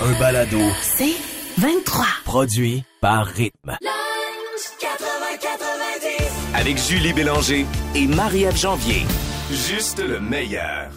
Un balado. C'est 23. Produit par Rythme. Avec Julie Bélanger et Marie-Ève Janvier. Juste le meilleur.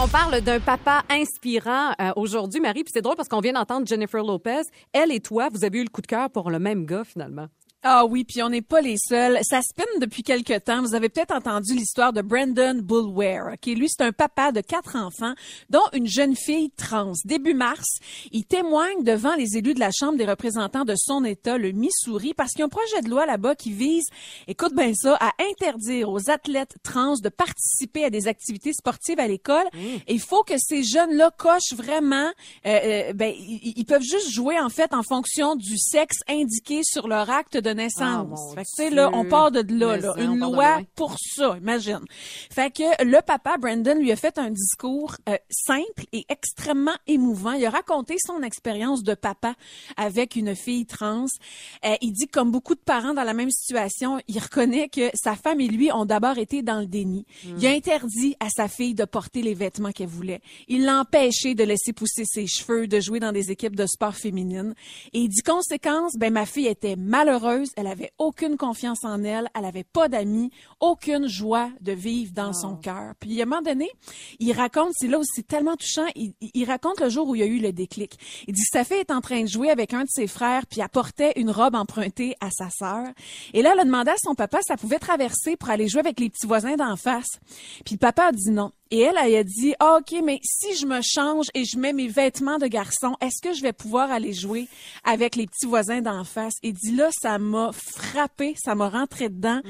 On parle d'un papa inspirant euh, aujourd'hui, Marie, puis c'est drôle parce qu'on vient d'entendre Jennifer Lopez. Elle et toi, vous avez eu le coup de cœur pour le même gars, finalement. Ah oui, puis on n'est pas les seuls. Ça spinne depuis quelque temps. Vous avez peut-être entendu l'histoire de Brandon Bullware. qui lui, c'est un papa de quatre enfants, dont une jeune fille trans. Début mars, il témoigne devant les élus de la Chambre des représentants de son État, le Missouri, parce qu'il y a un projet de loi là-bas qui vise, écoute bien ça, à interdire aux athlètes trans de participer à des activités sportives à l'école. Mmh. Il faut que ces jeunes-là cochent vraiment, euh, euh, ben, ils peuvent juste jouer en fait en fonction du sexe indiqué sur leur acte de Ah, naissance. mon fait que, tu sais, là, on part de là, là. Une loi pour ça, imagine. Fait que le papa, Brandon, lui a fait un discours euh, simple et extrêmement émouvant. Il a raconté son expérience de papa avec une fille trans. Euh, il dit, que, comme beaucoup de parents dans la même situation, il reconnaît que sa femme et lui ont d'abord été dans le déni. Il a interdit à sa fille de porter les vêtements qu'elle voulait. Il l'a empêché de laisser pousser ses cheveux, de jouer dans des équipes de sport féminines. Et il dit, conséquence, ben, ma fille était malheureuse, elle avait aucune confiance en elle, elle avait pas d'amis, aucune joie de vivre dans son cœur. Puis à un moment donné, il raconte, c'est là où c'est tellement touchant, il, raconte le jour où il y a eu le déclic. Il dit sa fille est en train de jouer avec un de ses frères, puis elle portait une robe empruntée à sa sœur. Et là, elle a demandé à son papa si ça pouvait traverser pour aller jouer avec les petits voisins d'en face. Puis le papa a dit non. Et elle, elle a dit, ah, OK, mais si je me change et je mets mes vêtements de garçon, est-ce que je vais pouvoir aller jouer avec les petits voisins d'en face? Et dit, là, ça m'a frappé, ça m'a rentré dedans.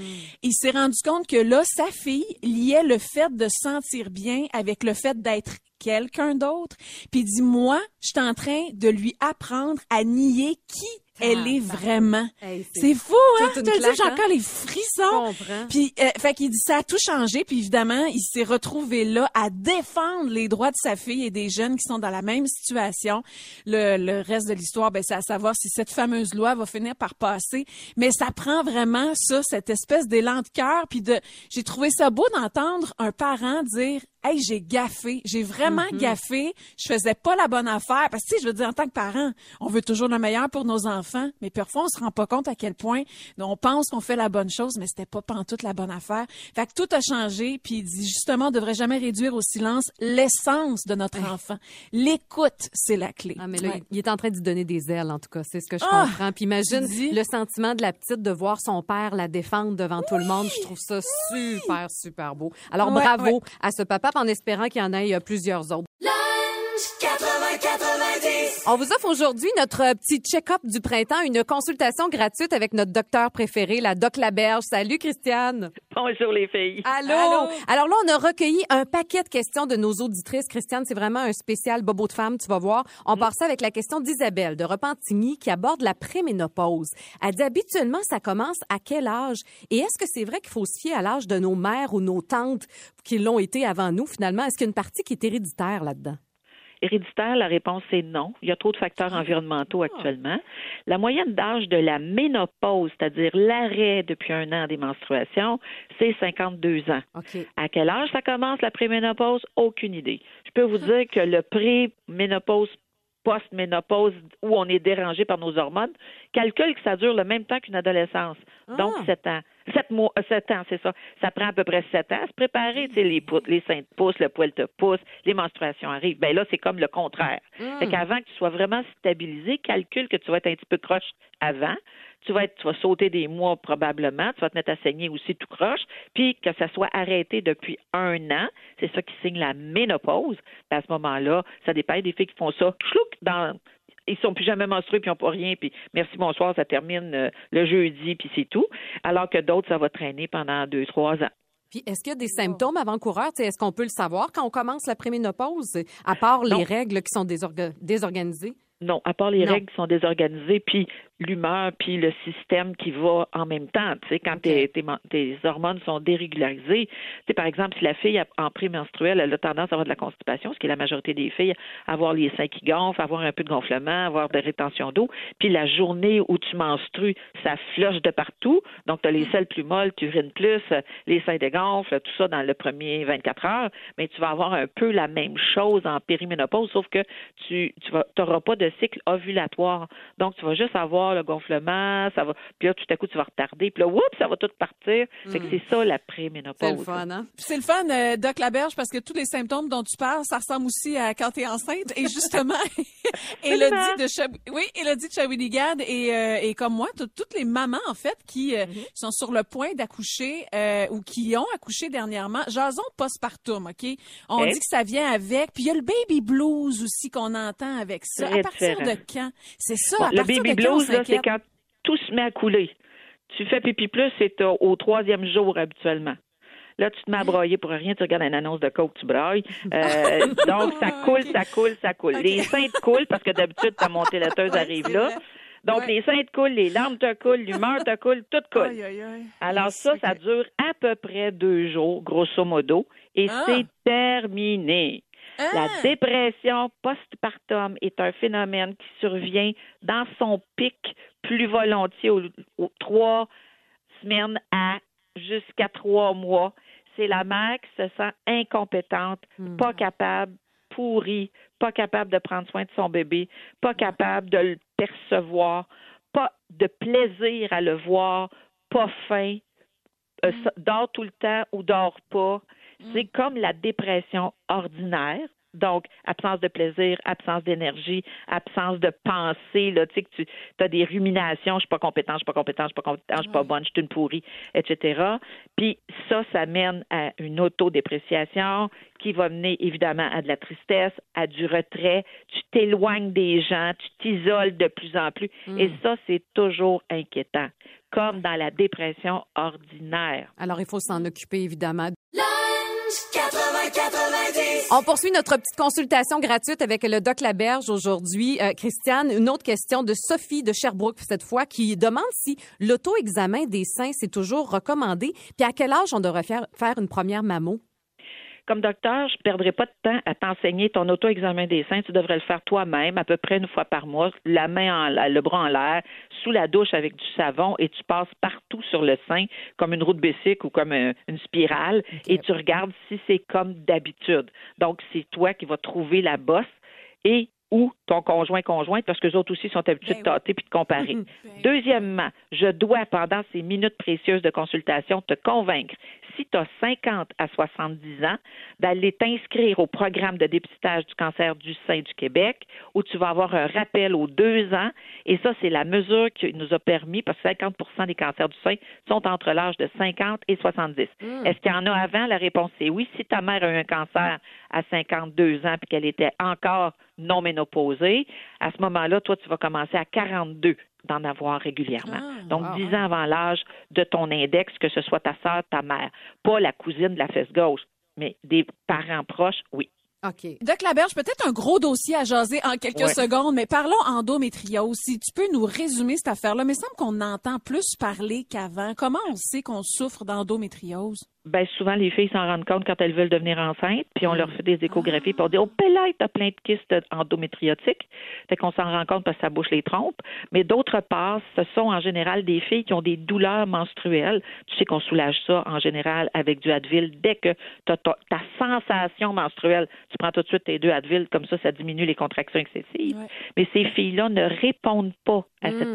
Il s'est rendu compte que là, sa fille liait le fait de se sentir bien avec le fait d'être quelqu'un d'autre. Puis il dit, moi, je suis en train de lui apprendre à nier qui elle est vraiment. Hey, c'est fou, hein? Je te le dis, j'ai hein? encore les frissons. Puis, euh, fait qu'il dit ça a tout changé. Puis évidemment, il s'est retrouvé là à défendre les droits de sa fille et des jeunes qui sont dans la même situation. Le, le reste de l'histoire, ben, c'est à savoir si cette fameuse loi va finir par passer. Mais ça prend vraiment ça, cette espèce d'élan de cœur. Puis de, j'ai trouvé ça beau d'entendre un parent dire. Hey, j'ai gaffé, j'ai vraiment Mm-hmm. gaffé. Je faisais pas la bonne affaire parce que tu sais, je veux dire en tant que parent, on veut toujours le meilleur pour nos enfants, mais parfois on se rend pas compte à quel point on pense qu'on fait la bonne chose, mais c'était pas pantoute la bonne affaire. Fait que tout a changé, puis il dit justement, on devrait jamais réduire au silence l'essence de notre enfant. L'écoute, c'est la clé. Ah, mais là, Ouais. il est en train d'y donner des ailes, en tout cas. C'est ce que je Ah! comprends. Puis imagine dis? le sentiment de la petite de voir son père la défendre devant tout le monde. Je trouve ça super, super beau. Alors, Ouais, bravo à ce papa, en espérant qu'il y en ait plusieurs autres. On vous offre aujourd'hui notre euh, petit check-up du printemps, une consultation gratuite avec notre docteur préféré, la Doc Laberge. Salut, Christiane. Bonjour les filles. Allô? Alors là, on a recueilli un paquet de questions de nos auditrices. Christiane, c'est vraiment un spécial bobo de femme, tu vas voir. On part ça avec la question d'Isabelle de Repentigny qui aborde la préménopause. Elle dit habituellement, ça commence à quel âge? Et est-ce que c'est vrai qu'il faut se fier à l'âge de nos mères ou nos tantes qui l'ont été avant nous, finalement? Est-ce qu'il y a une partie qui est héréditaire là-dedans? Héréditaire, la réponse est non. Il y a trop de facteurs environnementaux actuellement. La moyenne d'âge de la ménopause, c'est-à-dire l'arrêt depuis un an des menstruations, c'est 52 ans. À quel âge ça commence la préménopause? Aucune idée. Je peux vous dire que le pré-ménopause, post-ménopause, où on est dérangé par nos hormones, calcule que ça dure le même temps qu'une adolescence. Donc, Ah. 7 ans. 7 mois, euh, sept ans, c'est ça. Ça prend à peu près 7 ans à se préparer. Tu sais, les, les seins te poussent, le poil te pousse, les menstruations arrivent. Ben là, c'est comme le contraire. Fait qu'avant que tu sois vraiment stabilisé, calcule que tu vas être un petit peu croche avant. Tu vas être, tu vas sauter des mois probablement, tu vas te mettre à saigner aussi tout croche, puis que ça soit arrêté depuis un an, c'est ça qui signe la ménopause. Ben, à ce moment-là, ça dépend des filles qui font ça, chlouc, dans ils sont plus jamais menstrués puis ils n'ont pas rien puis merci bonsoir ça termine euh, le jeudi puis c'est tout alors que d'autres ça va traîner pendant deux trois ans Puis est-ce qu'il y a des symptômes avant-coureurs? Est-ce qu'on peut le savoir quand on commence la préménopause, à part les Non. règles qui sont désorga- désorganisées? Non, à part les Non. règles qui sont désorganisées, puis l'humeur, puis le système qui va en même temps. Tu sais, quand tes, tes, hormones sont dérégularisées, tu sais, par exemple, si la fille a- en prémenstruelle, elle a tendance à avoir de la constipation, ce qui est la majorité des filles, avoir les seins qui gonflent, avoir un peu de gonflement, avoir des rétentions d'eau, puis la journée où tu menstrues, ça floche de partout, donc tu as les selles plus molles, tu urines plus, les seins dégonflent, tout ça dans le premier 24 heures, mais tu vas avoir un peu la même chose en périménopause, sauf que tu tu n'auras pas de cycle ovulatoire. Donc, tu vas juste avoir le gonflement, ça va, puis là, tout à coup, tu vas retarder, puis là, oups, ça va tout partir. Fait que c'est ça, la préménopause. C'est le fun, hein? Puis C'est le fun, euh, Doc Laberge, parce que tous les symptômes dont tu parles, ça ressemble aussi à quand tu es enceinte. Et justement, Elodie de Chab... oui, Elodie de Shawinigan et, euh, et comme moi, tout- toutes les mamans, en fait, qui euh, sont sur le point d'accoucher euh, ou qui ont accouché dernièrement, jason postpartum, OK? On Ok. dit que ça vient avec. Puis il y a le baby blues aussi qu'on entend avec ça. Très à partir différent. de quand? C'est ça, Bon, à le partir baby de quand blues, là, c'est quand tout se met à couler. Tu fais pipi plus, c'est au- troisième jour habituellement. Là, tu te mets à broyer pour rien, tu regardes une annonce de coke, tu brailles. Euh, donc, ça coule, ça coule, ça coule. Les seins te coulent parce que d'habitude, ta montée laiteuse arrive là. vrai. Donc, Ouais. les seins te coulent, les larmes te coulent, l'humeur te coule, tout coule. Aïe, aïe, aïe. Alors ça, ça dure à peu près deux jours, grosso modo, et Ah. c'est terminé. La Ah! dépression postpartum est un phénomène qui survient dans son pic plus volontiers aux, aux trois semaines à jusqu'à trois mois. C'est la mère qui se sent incompétente, pas capable, pourrie, pas capable de prendre soin de son bébé, pas capable de le percevoir, pas de plaisir à le voir, pas faim, euh, ça- dort tout le temps ou dort pas. C'est comme la dépression ordinaire. Donc, absence de plaisir, absence d'énergie, absence de pensée, là, tu sais, que tu as des ruminations, je suis pas compétent, je suis pas compétent, je suis pas compétent, je suis pas bonne, je suis une pourrie, etc. Puis ça, ça mène à une autodépréciation qui va mener évidemment à de la tristesse, à du retrait, tu t'éloignes des gens, tu t'isoles de plus en plus. Et ça, c'est toujours inquiétant, comme dans la dépression ordinaire. Alors, il faut s'en occuper, évidemment. On poursuit notre petite consultation gratuite avec le Doc Laberge aujourd'hui. Euh, Christiane, une autre question de Sophie de Sherbrooke cette fois qui demande si l'auto-examen des seins c'est toujours recommandé, puis à quel âge on devrait faire, une première mammo? Comme docteur, je ne perdrai pas de temps à t'enseigner ton auto-examen des seins. Tu devrais le faire toi-même, à peu près une fois par mois, la main en le bras en l'air, sous la douche avec du savon, et tu passes partout sur le sein, comme une roue de bicycle ou comme un- une spirale, et tu regardes si c'est comme d'habitude. Donc, c'est toi qui vas trouver la bosse et ou ton conjoint conjointe, parce que les autres aussi sont habitués Ben de tâter puis de comparer. Ben Deuxièmement, je dois, pendant ces minutes précieuses de consultation, te convaincre, si tu as 50 à 70 ans, d'aller t'inscrire au programme de dépistage du cancer du sein du Québec, où tu vas avoir un rappel aux deux ans. Et ça, c'est la mesure qui nous a permis, parce que 50% des cancers du sein sont entre l'âge de 50 et 70. Est-ce qu'il y en a avant? La réponse est oui. Si ta mère a eu un cancer à 52 ans puis qu'elle était encore non ménopausée, à ce moment-là, toi, tu vas commencer à 42 d'en avoir régulièrement. Ah, Donc, wow. 10 ans avant l'âge de ton index, que ce soit ta sœur, ta mère, pas la cousine de la fesse gauche, mais des parents proches, oui. OK. Doc Laberge, peut-être un gros dossier à jaser en quelques Ouais. secondes, mais parlons endométriose. Si tu peux nous résumer cette affaire-là, mais il semble qu'on entend plus parler qu'avant. Comment on sait qu'on souffre d'endométriose? Ben, souvent, les filles s'en rendent compte quand elles veulent devenir enceintes, puis on leur fait des échographies, on dit Oh, Pélite, t'as plein de kystes endométriotiques. Fait qu'on s'en rend compte parce que ça bouche les trompes. Mais d'autre part, ce sont en général des filles qui ont des douleurs menstruelles. Tu sais qu'on soulage ça en général avec du Advil. Dès que tu as ta, ta sensation menstruelle, tu prends tout de suite tes deux Advil, comme ça, ça diminue les contractions excessives. Ouais. Mais ces filles-là ne répondent pas à cette,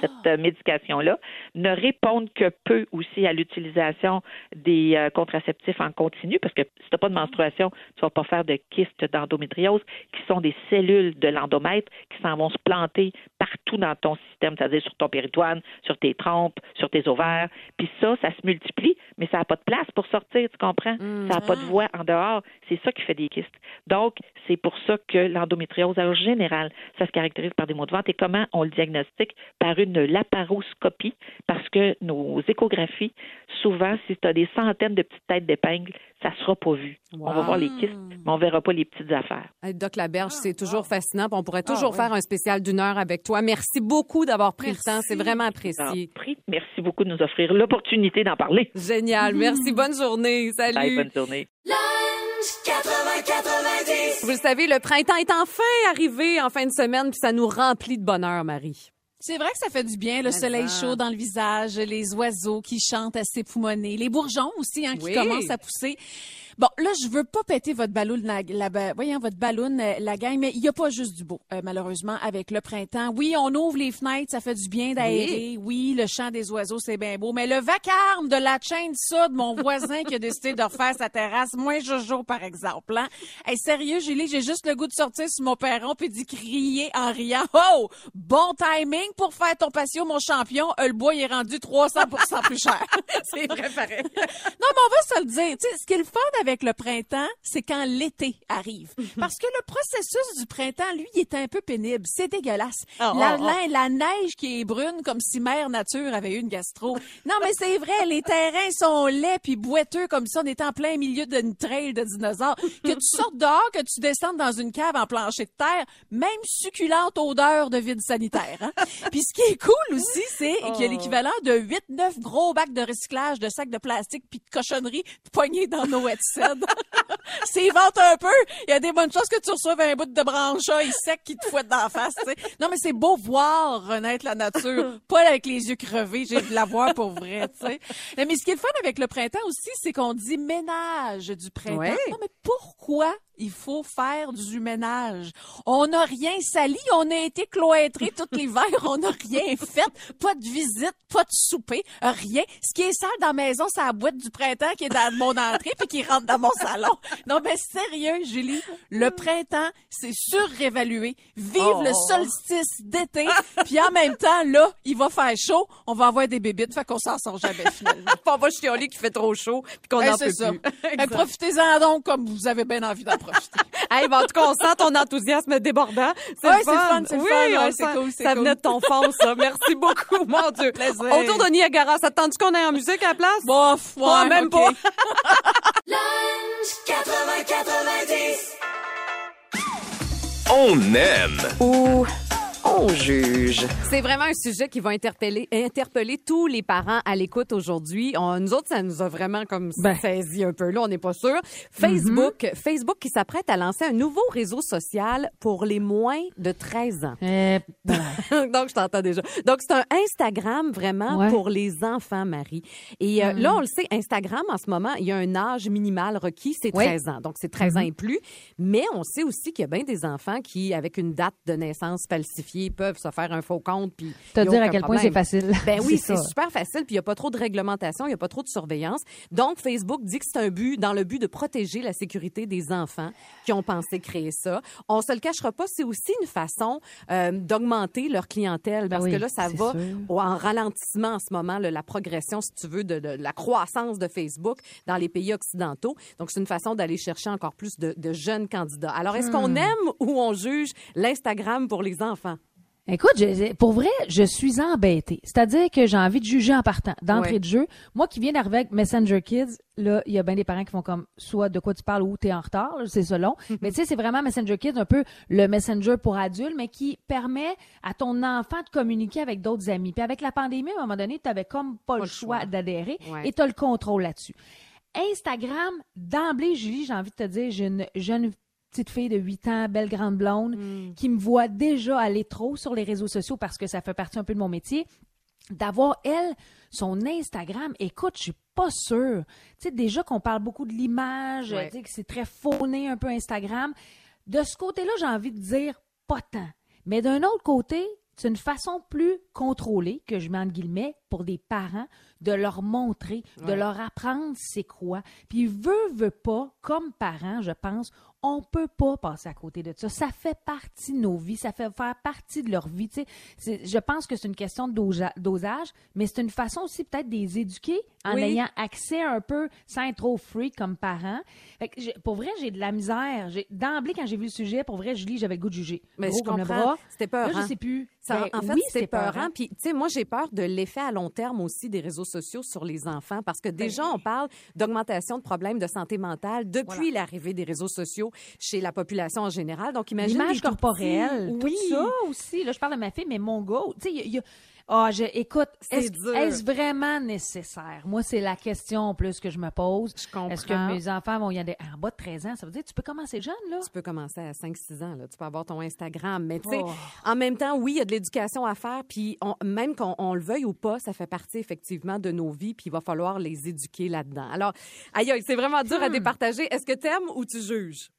cette euh, médication-là, ne répondent que peu aussi à l'utilisation des euh, contraceptifs en continu, parce que si tu n'as pas de menstruation, tu vas pas faire de kystes d'endométriose, qui sont des cellules de l'endomètre qui s'en vont se planter partout dans ton système, c'est-à-dire sur ton péritoine, sur tes trompes, sur tes ovaires. Puis ça, ça se multiplie, mais ça n'a pas de place pour sortir, tu comprends? Mm. Ça n'a pas de voie en dehors. C'est ça qui fait des kystes. Donc, c'est pour ça que l'endométriose, en général, ça se caractérise par des maux de ventre. Et comment on le diagnostique? Par une laparoscopie, parce que nos échographies, souvent, si tu as des centaines de petites têtes d'épingle, ça ne sera pas vu. On va voir les kystes, mais on verra pas les petites affaires. Hey, Doc Laberge, c'est toujours fascinant. On pourrait toujours Ah, ouais. faire un spécial d'une heure avec toi. Merci beaucoup d'avoir pris le temps. C'est vraiment apprécié. Pris. Merci beaucoup de nous offrir l'opportunité d'en parler. Génial. Merci. Bonne journée. Salut. Bye, bonne journée. Vous le savez, le printemps est enfin arrivé en fin de semaine, puis ça nous remplit de bonheur, Marie. C'est vrai que ça fait du bien, le soleil chaud dans le visage, les oiseaux qui chantent à s'époumoner, les bourgeons aussi hein, qui Oui. commencent à pousser. Bon, là, je veux pas péter votre ballon, la, la, voyons, votre ballon, euh, la gang, mais il y a pas juste du beau, euh, malheureusement, avec le printemps. Oui, on ouvre les fenêtres, ça fait du bien d'aérer. Oui. le chant des oiseaux, c'est bien beau, mais le vacarme de la chaîne ça de mon voisin qui a décidé de refaire sa terrasse, moins Jojo, par exemple. Hein? Hey, sérieux, Julie, j'ai juste le goût de sortir sur mon perron puis d'y crier en riant. Oh! Bon timing pour faire ton patio, mon champion. Euh, le bois, il est rendu 300% plus cher. C'est vrai, pareil. Non, mais on va se le dire. Tu sais, ce qui est le fun avec le printemps, c'est quand l'été arrive. Parce que le processus du printemps, lui, il est un peu pénible. C'est dégueulasse. Oh, la, oh, oh. la- la neige qui est brune comme si Mère Nature avait eu une gastro. Non, mais c'est vrai, les terrains sont laids puis boiteux comme ça. On est en plein milieu d'une trail de dinosaures. Que tu sortes dehors, que tu descendes dans une cave en plancher de terre, même succulente odeur de vide sanitaire. Hein? Puis ce qui est cool aussi, c'est qu'il y a l'équivalent de 8-9 gros bacs de recyclage de sacs de plastique puis de cochonneries poignés dans nos headsets. c'est vente un peu. Il y a des bonnes chances que tu reçoives un bout de branchaille sec qui te fouette d'en face. Non, mais c'est beau voir renaître la nature. Pas avec les yeux crevés. J'ai de la voir pour vrai. tu sais. Mais ce qui est le fun avec le printemps aussi, c'est qu'on dit ménage du printemps. Ouais. Non, mais pourquoi il faut faire du ménage? On n'a rien sali. On a été cloîtrés tout l'hiver. On n'a rien fait. Pas de visite, pas de souper, rien. Ce qui est sale dans la maison, c'est la boîte du printemps qui est dans mon entrée puis qui rentre dans mon salon. Non, mais sérieux, Julie, le printemps, c'est surévalué. Vive Oh. le solstice d'été. Puis en même temps, là, il va faire chaud. On va avoir des bébites. Fait qu'on s'en sort jamais, finalement. On va chialer qu'il fait trop chaud puis qu'on Ben, c'est peut ça. plus. Ben, Profitez-en donc comme vous avez bien envie d'en profiter. Hey, ben, en tout cas, on sent ton enthousiasme débordant. C'est Ouais, fun. c'est oui, fun, ouais, c'est cool, Ça cool. venait de ton fond, ça. Merci beaucoup, mon Dieu. Plaisir. Autour de Niagara, ça te tente qu'on ait en musique à la place? Bof, ouais, Ouais, même ok. pas. On aime. Ou on juge. C'est vraiment un sujet qui va interpeller, interpeller tous les parents à l'écoute aujourd'hui. On- Nous autres, ça nous a vraiment comme Ben. saisi un peu. Là, on n'est pas sûr. Facebook, Mm-hmm. Facebook qui s'apprête à lancer un nouveau réseau social pour les moins de 13 ans. Ben. Donc, je t'entends déjà. Donc, c'est un Instagram vraiment Ouais. pour les enfants, Marie. Et euh, là, on le sait, Instagram, en ce moment, il y a un âge minimal requis, c'est Oui. 13 ans. Donc, c'est 13 ans et plus. Mais on sait aussi qu'il y a bien des enfants qui, avec une date de naissance falsifiée, peuvent se faire un faux compte. Puis, Te dire à quel point c'est facile. Ben oui, C'est super facile, puis il n'y a pas trop de réglementation, il n'y a pas trop de surveillance. Donc, Facebook dit que c'est un but, dans le but de protéger la sécurité des enfants qui ont pensé créer ça. On se le cachera pas, c'est aussi une façon euh, d'augmenter leur clientèle, parce Ben oui, que là, ça va sûr. en ralentissement en ce moment, là, la progression, si tu veux, de, de la croissance de Facebook dans les pays occidentaux. Donc, c'est une façon d'aller chercher encore plus de, de jeunes candidats. Alors, est-ce Hmm. qu'on aime ou on juge l'Instagram pour les enfants? Écoute, je- pour vrai, je suis embêtée. C'est-à-dire que j'ai envie de juger en partant, d'entrée Ouais. de jeu. Moi qui viens d'arriver avec Messenger Kids, là, il y a bien des parents qui font comme soit de quoi tu parles ou t'es en retard, c'est selon. mais tu sais, c'est vraiment Messenger Kids, un peu le Messenger pour adultes, mais qui permet à ton enfant de communiquer avec d'autres amis. Puis avec la pandémie, à un moment donné, tu avais comme pas, le choix, choix. d'adhérer Ouais. et tu as le contrôle là-dessus. Instagram, d'emblée, Julie, j'ai envie de te dire, j'ai une jeune petite fille de 8 ans, belle grande blonde, qui me voit déjà aller trop sur les réseaux sociaux parce que ça fait partie un peu de mon métier. D'avoir, elle, son Instagram, écoute, je suis pas sûre. Tu sais, déjà qu'on parle beaucoup de l'image, Ouais. tu sais, que c'est très fauné un peu Instagram. De ce côté-là, j'ai envie de dire pas tant. Mais d'un autre côté, c'est une façon plus contrôlée, que je mets entre guillemets, pour des parents, de leur montrer, de leur apprendre c'est quoi. Puis veut, veut pas, comme parents, je pense, on peut pas passer à côté de ça. Ça fait partie de nos vies, ça fait faire partie de leur vie. Je pense que c'est une question de dosa- dosage, mais c'est une façon aussi peut-être de les éduquer en Oui. ayant accès un peu sans être trop free comme parent. Fait que j'ai- pour vrai, j'ai de la misère. D'emblée, quand j'ai vu le sujet, pour vrai, Julie, j'avais le goût de juger. Mais Gros je comme le comprends. bras. C'était peur. Là, je sais plus. Ça, Ben en fait, oui, c'est peurant. Puis, tu sais, moi, j'ai peur de l'effet à long terme aussi des réseaux sociaux sur les enfants parce que déjà, on parle d'augmentation de problèmes de santé mentale depuis l'arrivée des réseaux sociaux chez la population en général. Donc, imagine L'image corporelle, petits. tout Oui. ça aussi. Là, je parle de ma fille, mais mon gars, tu sais, il y a- il y a- Ah, je, écoute, C'est est-ce dur. est-ce vraiment nécessaire? Moi, c'est la question plus que je me pose. Je comprends. Est-ce que mes enfants vont y aller? En bas de 13 ans? Ça veut dire que tu peux commencer jeune, là? Tu peux commencer à 5-6 ans, là. tu peux avoir ton Instagram. Mais tu sais, Oh. en même temps, oui, il y a de l'éducation à faire. Puis on- même qu'on on le veuille ou pas, ça fait partie effectivement de nos vies. Puis il va falloir les éduquer là-dedans. Alors, aïe, aïe, c'est vraiment dur à Hmm. départager. Est-ce que tu aimes ou tu juges?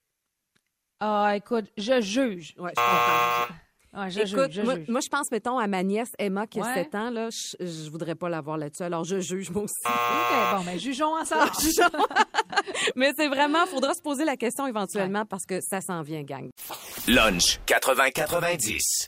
Ah, écoute, je juge. Ouais, je comprends. Ah, Écoute, juge, je moi, je pense, mettons, à ma nièce Emma qui a Ouais. 7 ans. Là, je, je voudrais pas l'avoir là-dessus. Alors, je juge moi aussi. OK, bon, ben, jugeons ensemble. Mais c'est vraiment, faudra se poser la question éventuellement parce que ça s'en vient, gang. Lunch 80-90.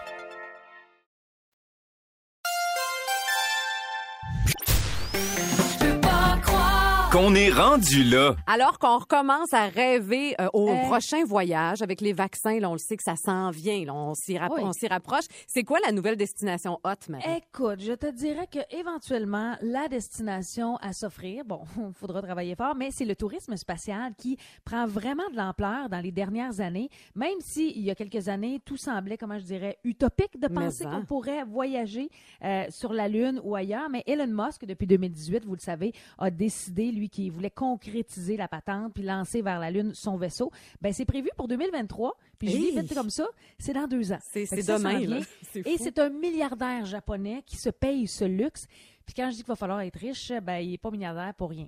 Qu'on est rendu là. Alors qu'on recommence à rêver euh, au Euh. prochain voyage avec les vaccins, là, on le sait que ça s'en vient, là, on s'y rapp- Oui. rapproche. C'est quoi la nouvelle destination hot, Marie? Écoute, je te dirais que éventuellement la destination à s'offrir, bon, il faudra travailler fort, mais c'est le tourisme spatial qui prend vraiment de l'ampleur dans les dernières années, même si il y a quelques années tout semblait, comment je dirais, utopique de penser en. qu'on pourrait voyager euh, sur la Lune ou ailleurs. Mais Elon Musk, depuis 2018, vous le savez, a décidé lui qui voulait concrétiser la patente puis lancer vers la Lune son vaisseau. Ben c'est prévu pour 2023. Puis je dis vite comme ça, c'est dans deux ans. C'est demain, là. Et c'est un milliardaire japonais qui se paye ce luxe. Puis quand je dis qu'il va falloir être riche, ben, il n'est pas milliardaire pour rien.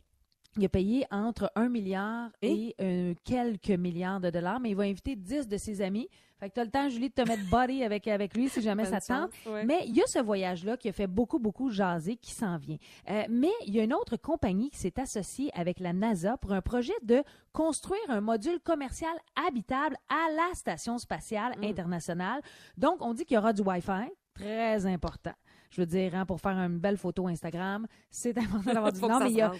Il a payé entre 1 milliard et? euh, quelques milliards de dollars, mais il va inviter 10 de ses amis. Fait que tu as le temps, Julie, de te mettre body avec, avec lui si jamais ça tente. ouais. Mais il y a ce voyage-là qui a fait beaucoup, beaucoup jaser qui s'en vient. Euh, mais il y a une autre compagnie qui s'est associée avec la NASA pour un projet de construire un module commercial habitable à la Station spatiale Hmm. internationale. Donc, on dit qu'il y aura du Wi-Fi, très important. Je veux dire, hein, pour faire une belle photo Instagram, c'est important d'avoir du non, mais il y a.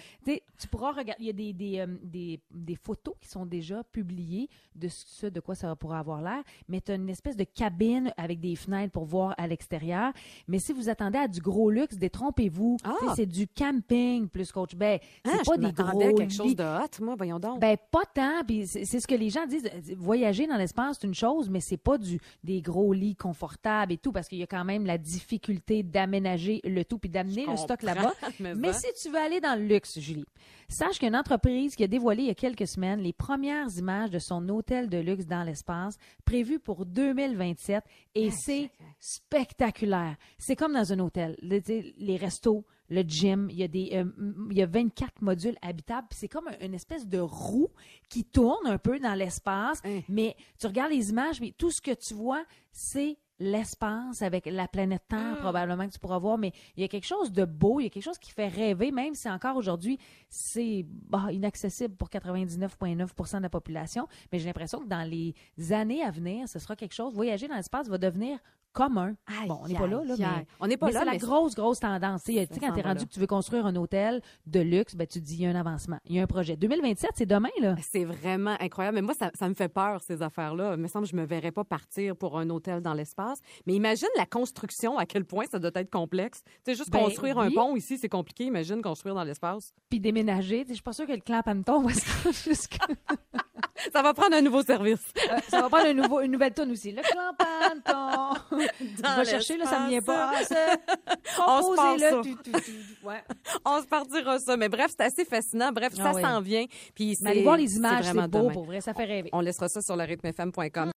tu pourras regarder, il y a des, des, euh, des, des photos qui sont déjà publiées de ce de quoi ça pourra avoir l'air, mais tu as une espèce de cabine avec des fenêtres pour voir à l'extérieur. Mais si vous attendez à du gros luxe, détrompez-vous. Ah! C'est du camping plus coach. Ben, c'est Ah, pas je des gros à quelque chose lits. de hot, moi, voyons donc. Ben pas tant, puis c'est c'est ce que les gens disent. euh, Voyager dans l'espace, c'est une chose, mais c'est pas du des gros lits confortables et tout, parce qu'il y a quand même la difficulté d'aménager le tout puis d'amener le stock là-bas. mais si tu veux aller dans le luxe, Julie, sache qu'une entreprise qui a dévoilé il y a quelques semaines les premières images de son hôtel de luxe dans l'espace, prévu pour 2027, et c'est spectaculaire. C'est comme dans un hôtel. Les, restos, le gym, il y a des, euh, il y a 24 modules habitables, c'est comme un- une espèce de roue qui tourne un peu dans l'espace, Hein. mais tu regardes les images, mais tout ce que tu vois, c'est l'espace avec la planète Terre probablement que tu pourras voir mais il y a quelque chose de beau il y a quelque chose qui fait rêver même si encore aujourd'hui c'est bah, inaccessible pour 99,9% de la population. Mais j'ai l'impression que dans les années à venir ce sera quelque chose. Voyager dans l'espace va devenir commun Aïe, bon on n'est pas là, là mais On n'est pas mais là, c'est la grosse, grosse tendance. Tu sais, quand tu es s'en va rendu là. que tu veux construire un hôtel de luxe, ben, tu te dis, il y a un avancement, il y a un projet. 2027, c'est demain, là. C'est vraiment incroyable. Mais moi, ça, ça me fait peur, ces affaires-là. Il me semble que je me verrais pas partir pour un hôtel dans l'espace. Mais imagine la construction, à quel point ça doit être complexe. Tu sais, juste Ben, construire un pont ici, c'est compliqué. Imagine construire dans l'espace. Puis déménager. Tu sais, Je suis pas sûre que le clamp-hanneton va se jusqu'à... Ça va prendre un nouveau service. Euh, ça va prendre un nouveau, une nouvelle tonne aussi. Le clamp-hanneton. Va chercher, là, ça me vient pas. On se passe composez-le, ça. tu- tu- tu- ouais. On se partira ça. Mais bref, c'est assez fascinant. Bref, Ah ça oui. s'en vient. Puis allez voir les images, c'est beau, demain. pour vrai, ça fait rêver. On laissera ça sur le rythmefm.com.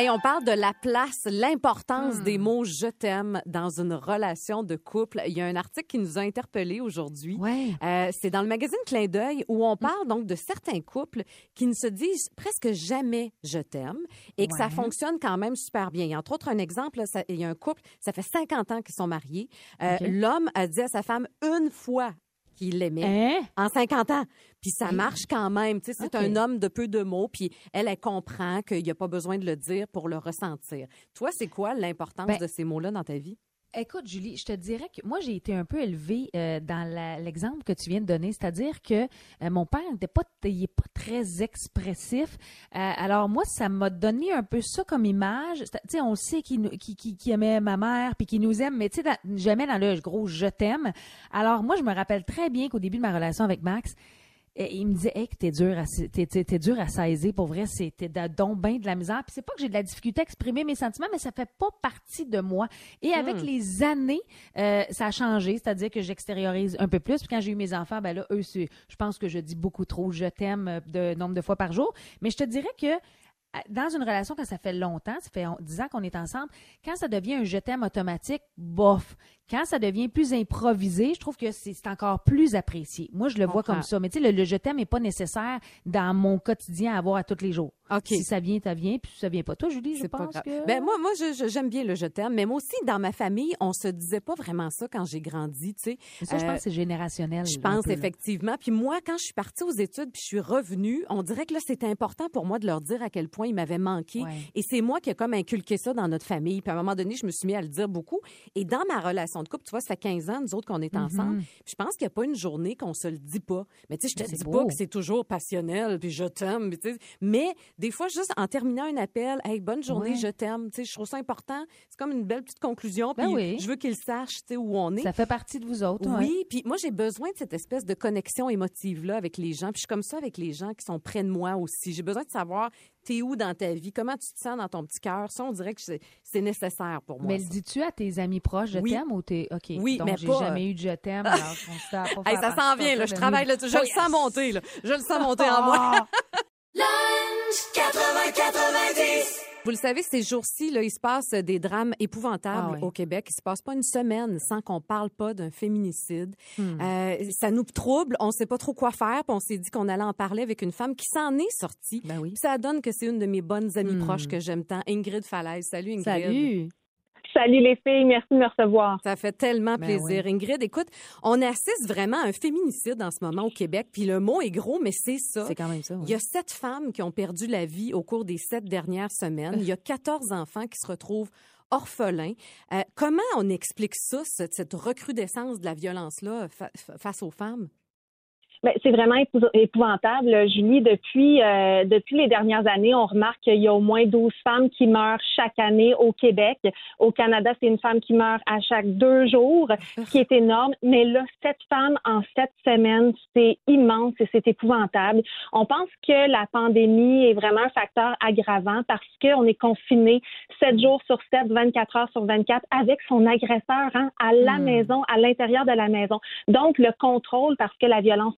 Hey, on parle de la place, l'importance Hmm. des mots je t'aime dans une relation de couple. Il y a un article qui nous a interpellés aujourd'hui. Ouais. Euh, c'est dans le magazine Clin d'œil où on parle donc de certains couples qui ne se disent presque jamais je t'aime et que ça fonctionne quand même super bien. Entre autres, un exemple, ça- il y a un couple, ça fait 50 ans qu'ils sont mariés. Euh. L'homme a dit à sa femme une fois qu'il l'aimait Hein? en 50 ans. Puis ça marche quand même. Tu sais, c'est un homme de peu de mots. Puis elle, elle comprend qu'il n'y a pas besoin de le dire pour le ressentir. Toi, c'est quoi l'importance Ben, de ces mots-là dans ta vie? Écoute, Julie, je te dirais que moi, j'ai été un peu élevée euh, dans l'exemple que tu viens de donner, c'est-à-dire que euh, mon père n'était pas, pas très expressif. Euh, alors moi, ça m'a donné un peu ça comme image. Tu sais, on sait qu'il aimait ma mère puis qu'il nous aime, mais tu sais, jamais dans le gros je t'aime. Alors moi, je me rappelle très bien qu'au début de ma relation avec Max, et il me disait, hey, que t'es dur à, t'es, t'es- t'es dur à saisir. Pour vrai, c'était de, donc ben de la misère. Puis c'est pas que j'ai de la difficulté à exprimer mes sentiments, mais ça fait pas partie de moi. Et avec Hmm. les années, euh, ça a changé. C'est-à-dire que j'extériorise un peu plus. Puis quand j'ai eu mes enfants, ben là, eux, c'est- je pense que je dis beaucoup trop je t'aime euh, de nombre de fois par jour. Mais je te dirais que dans une relation, quand ça fait longtemps, ça fait on- 10 ans qu'on est ensemble, quand ça devient un je t'aime automatique, bof. Quand ça devient plus improvisé, je trouve que c'est encore plus apprécié. Moi, je le vois comme ça. Mais tu sais, le, le je t'aime n'est pas nécessaire dans mon quotidien à avoir à tous les jours. OK. Si ça vient, ça vient. Puis si ça vient pas, toi, Julie, je C'est pas pense grave. que... Ben moi, moi, j'aime bien le je t'aime, mais moi aussi, dans ma famille, on se disait pas vraiment ça quand j'ai grandi, tu sais. Mais ça, je Euh, pense que c'est générationnel. Je pense peu, effectivement. Puis moi, quand je suis partie aux études puis je suis revenue, on dirait que là, c'était important pour moi de leur dire à quel point ils m'avaient manqué. Ouais. Et c'est moi qui ai comme inculqué ça dans notre famille. Puis à un moment donné, je me suis mis à le dire beaucoup. Et dans ma relation de couple, tu vois, ça fait 15 ans, nous autres, qu'on est Mm-hmm. ensemble. Puis je pense qu'il n'y a pas une journée qu'on se le dit pas. Mais tu sais, je te dis beau. pas que c'est toujours passionnel, puis je t'aime. puis tu sais. Mais des fois, juste en terminant un appel, hey, bonne journée, Ouais. je t'aime. Tu sais, je trouve ça important. C'est comme une belle petite conclusion. Ben Puis oui. je veux qu'ils sachent, tu sais, où on est. Ça fait partie de vous autres. ouais. Oui, puis moi j'ai besoin de cette espèce de connexion émotive là avec les gens. Puis je suis comme ça avec les gens qui sont près de moi aussi. J'ai besoin de savoir t'es où dans ta vie, comment tu te sens dans ton petit cœur? Ça, on dirait que c'est nécessaire pour moi. Mais le dis-tu à tes amis proches, je Oui. t'aime ou t'es. OK. Oui, donc mais j'ai jamais eu de je t'aime, alors Hey, ça s'en vient là, je travaille là, je le sens monter là. Je le sens monter en moi. Vous le savez, ces jours-ci, il se passe des drames épouvantables Ah oui. au Québec. Il se passe pas une semaine sans qu'on parle pas d'un féminicide. Hmm. Euh, ça nous trouble. On sait pas trop quoi faire. Puis on s'est dit qu'on allait en parler avec une femme qui s'en est sortie. Ben oui. Puis ça donne que c'est une de mes bonnes amies Hmm. proches que j'aime tant, Ingrid Falaise. Salut Ingrid. Salut. Salut les filles, merci de me recevoir. Ça fait tellement Ben plaisir. Ingrid, écoute, on assiste vraiment à un féminicide en ce moment au Québec. Puis le mot est gros, mais c'est ça. C'est quand même ça. Il y a sept femmes qui ont perdu la vie au cours des sept dernières semaines. Il y a 14 enfants qui se retrouvent orphelins. Euh, comment on explique ça, cette, recrudescence de la violence-là fa- fa- face aux femmes? Ben, c'est vraiment épou- épouvantable, Julie. Depuis, euh, depuis les dernières années, on remarque qu'il y a au moins 12 femmes qui meurent chaque année au Québec. Au Canada, c'est une femme qui meurt à chaque deux jours, ce qui est énorme. Mais là, sept femmes en sept semaines, c'est immense et c'est épouvantable. On pense que la pandémie est vraiment un facteur aggravant parce qu'on est confiné sept jours sur sept, 24 heures sur 24 avec son agresseur hein, à la Hmm. maison, à l'intérieur de la maison. Donc, le contrôle, parce que la violence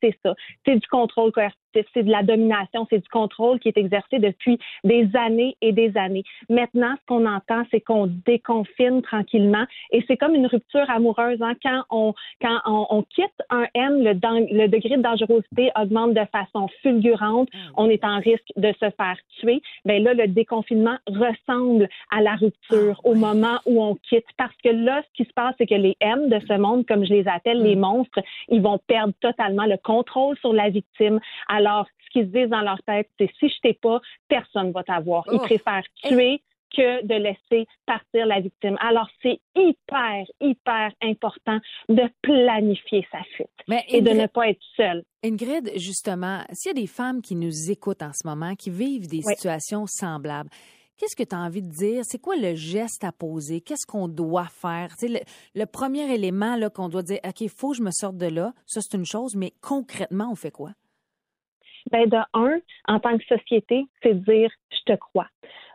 c'est ça. C'est du contrôle coercitif, c'est de la domination, c'est du contrôle qui est exercé depuis des années et des années. Maintenant, ce qu'on entend, c'est qu'on déconfine tranquillement et c'est comme une rupture amoureuse. Hein? Quand, on, quand on, on quitte un M, le, degré de dangerosité augmente de façon fulgurante. On est en risque de se faire tuer. Ben là, le déconfinement ressemble à la rupture au moment où on quitte. Parce que là, ce qui se passe, c'est que les M de ce monde, comme je les appelle, les monstres, ils vont perdre totalement le contrôle sur la victime. Alors, ce qu'ils se disent dans leur tête, c'est si je t'ai pas, personne va t'avoir. Ils Oh. préfèrent tuer que de laisser partir la victime. Alors, c'est hyper, hyper important de planifier sa fuite Mais et de ne pas être seul. Ingrid, justement, s'il y a des femmes qui nous écoutent en ce moment, qui vivent des Oui. situations semblables, qu'est-ce que tu as envie de dire? C'est quoi le geste à poser? Qu'est-ce qu'on doit faire? Le, le premier élément qu'on doit dire, OK, il faut que je me sorte de là, ça c'est une chose, mais concrètement, on fait quoi? Ben, de un, en tant que société, c'est de dire je te crois.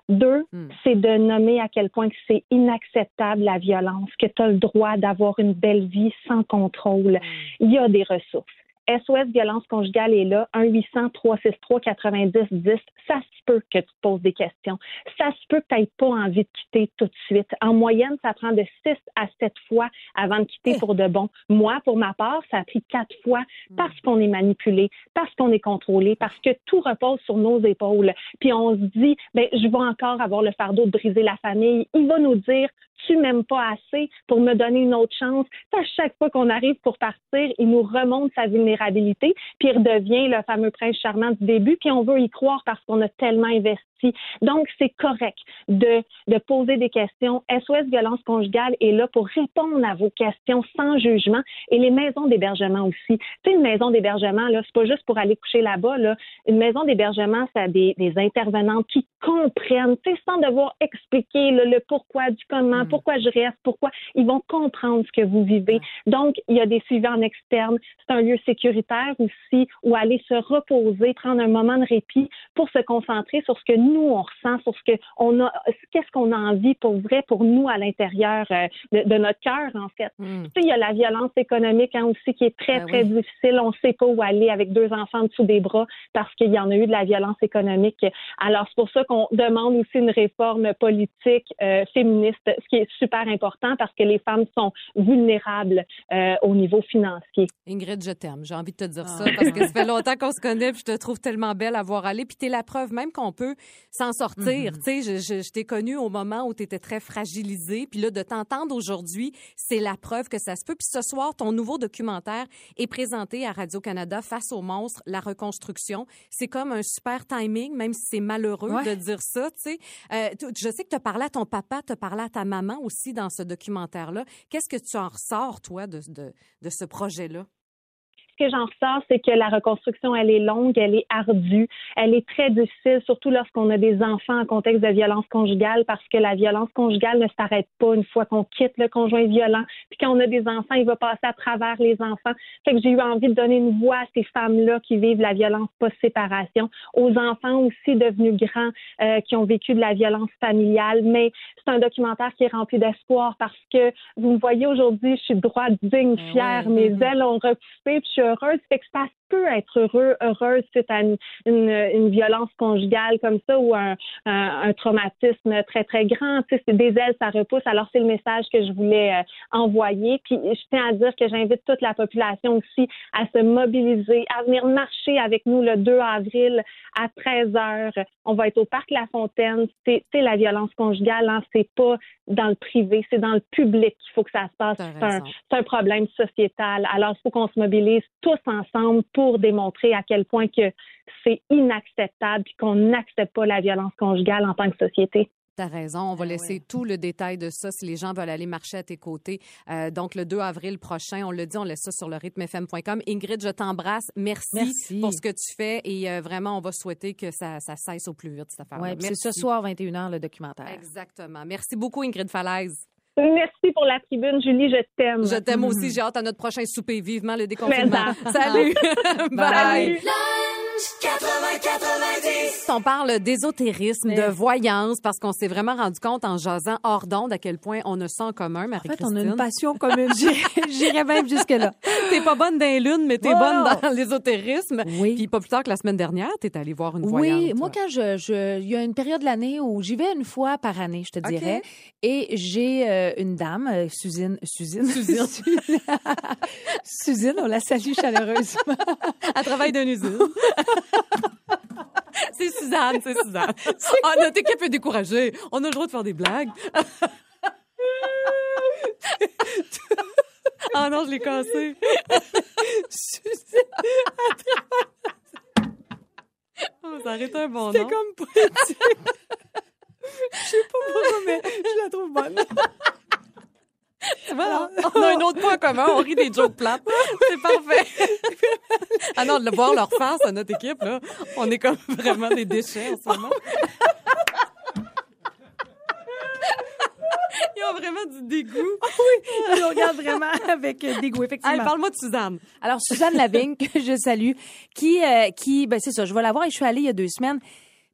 Deux, Hmm. c'est de nommer à quel point que c'est inacceptable la violence, que tu as le droit d'avoir une belle vie sans contrôle. Hmm. Il y a des ressources. SOS Violence conjugale est là, 1-800-363-90-10. Ça se peut que tu te poses des questions. Ça se peut que tu n'aies pas envie de quitter tout de suite. En moyenne, ça prend de 6 à 7 fois avant de quitter pour de bon. Moi, pour ma part, ça a pris 4 fois parce qu'on est manipulé, parce qu'on est contrôlé, parce que tout repose sur nos épaules. Puis on se dit, ben, je vais encore avoir le fardeau de briser la famille. Il va nous dire, tu m'aimes pas assez pour me donner une autre chance? À chaque fois qu'on arrive pour partir, il nous remonte sa vulnérabilité, puis il redevient le fameux prince charmant du début, puis on veut y croire parce qu'on a tellement investi. Donc, c'est correct de, de poser des questions. SOS Violence conjugale est là pour répondre à vos questions sans jugement et les maisons d'hébergement aussi. Tu une maison d'hébergement, là, c'est pas juste pour aller coucher là-bas, là. Une maison d'hébergement, ça a des, des intervenantes qui comprennent, sans devoir expliquer là, le pourquoi du comment, pourquoi je reste, pourquoi. Ils vont comprendre ce que vous vivez. Donc, il y a des suivis en externe. C'est un lieu sécuritaire aussi où aller se reposer, prendre un moment de répit pour se concentrer sur ce que nous, on ressent, sur ce que on a, qu'est-ce qu'on a envie pour vrai, pour nous à l'intérieur euh, de, de notre cœur, en fait. Tu sais, il y a la violence économique hein, aussi qui est très, Ben très oui. difficile. On ne sait pas où aller avec deux enfants en dessous des bras parce qu'il y en a eu de la violence économique. Alors, c'est pour ça qu'on demande aussi une réforme politique euh, féministe, ce qui est super important parce que les femmes sont vulnérables euh, au niveau financier. Ingrid, je t'aime. J'ai envie de te dire ça Ah. parce que ça fait longtemps qu'on se connaît puis je te trouve tellement belle à voir aller. Puis t'es la preuve même qu'on peut s'en sortir. Mm-hmm. Tu sais, je, je, je t'ai connue au moment où tu étais très fragilisée. Puis là, de t'entendre aujourd'hui, c'est la preuve que ça se peut. Puis ce soir, ton nouveau documentaire est présenté à Radio-Canada face aux monstres, la reconstruction. C'est comme un super timing, même si c'est malheureux Ouais. de dire ça, tu sais. Euh, je sais que tu as parlé à ton papa, tu as parlé à ta maman aussi dans ce documentaire-là. Qu'est-ce que tu en ressors, toi, de, de, de ce projet-là? Ce que j'en ressors, c'est que la reconstruction, elle est longue, elle est ardue, elle est très difficile, surtout lorsqu'on a des enfants en contexte de violence conjugale, parce que la violence conjugale ne s'arrête pas une fois qu'on quitte le conjoint violent. Puis quand on a des enfants, il va passer à travers les enfants. Fait que j'ai eu envie de donner une voix à ces femmes-là qui vivent la violence post-séparation, aux enfants aussi devenus grands euh, qui ont vécu de la violence familiale. Mais c'est un documentaire qui est rempli d'espoir parce que vous me voyez aujourd'hui, je suis droite, digne, fière, mes ailes ont repoussé, puis je suis heureuse. Fait que ça peut être heureux, heureuse suite à une, une, une violence conjugale comme ça ou un, un, un traumatisme très, très grand. Tu sais, c'est des ailes, ça repousse. Alors, c'est le message que je voulais euh, envoyer. Puis, je tiens à dire que j'invite toute la population aussi à se mobiliser, à venir marcher avec nous le 2 avril à 13 heures. On va être au Parc La Fontaine. C'est c'est la violence conjugale, hein, c'est pas dans le privé, c'est dans le public qu'il faut que ça se passe. C'est un, un problème sociétal. Alors, il faut qu'on se mobilise tous ensemble pour démontrer à quel point que c'est inacceptable et qu'on n'accepte pas la violence conjugale en tant que société. T'as raison. On va laisser tout le détail de ça si les gens veulent aller marcher à tes côtés. Euh, donc, le 2 avril prochain, on le dit, on laisse ça sur le rythmefm.com. Ingrid, je t'embrasse. Merci, Merci. pour ce que tu fais et euh, vraiment, on va souhaiter que ça, ça cesse au plus vite, cette affaire Ouais, puis c'est ce soir, 21h, le documentaire. Exactement. Merci beaucoup, Ingrid Falaise. Merci pour la tribune, Julie, je t'aime. Je t'aime aussi. J'ai hâte à notre prochain souper. Vivement le déconfinement. Salut! Bye! Salut. On parle d'ésotérisme, de voyance, parce qu'on s'est vraiment rendu compte en jasant hors d'onde à quel point on a ça en commun, En Marie-Christine. fait, on a une passion commune. J'irais- même jusque-là. T'es pas bonne dans les lunes, mais t'es Oh! bonne dans l'ésotérisme. Oui. Puis pas plus tard que la semaine dernière, t'es allée voir une Oui, voyante. moi, quand je, je, il y a une période de l'année où j'y vais une fois par année, je te dirais, et j'ai euh, une dame, euh, Suzine, Suzine, Suzine, Suzine, on la salue chaleureusement. Elle travaille d'une usine. c'est Suzanne, c'est Suzanne. Ah, notre équipe est découragée. On a le droit de faire des blagues. Ah non, je l'ai cassé. Suzine, Oh, ça aurait été un bon c'est nom. comme poétique. Je sais pas pourquoi, mais je la trouve bonne. Voilà. On a un autre point commun. On rit des jokes plates. C'est parfait. Ah non, de le voir leur face à notre équipe, là, on est comme vraiment des déchets en ce moment. Ils ont vraiment du dégoût. Je regarde vraiment avec euh, dégoût, effectivement. Allez, parle-moi de Suzanne. Alors, Suzanne Lavigne, que je salue, qui, euh, qui ben c'est ça, je vais la voir et je suis allée il y a deux semaines,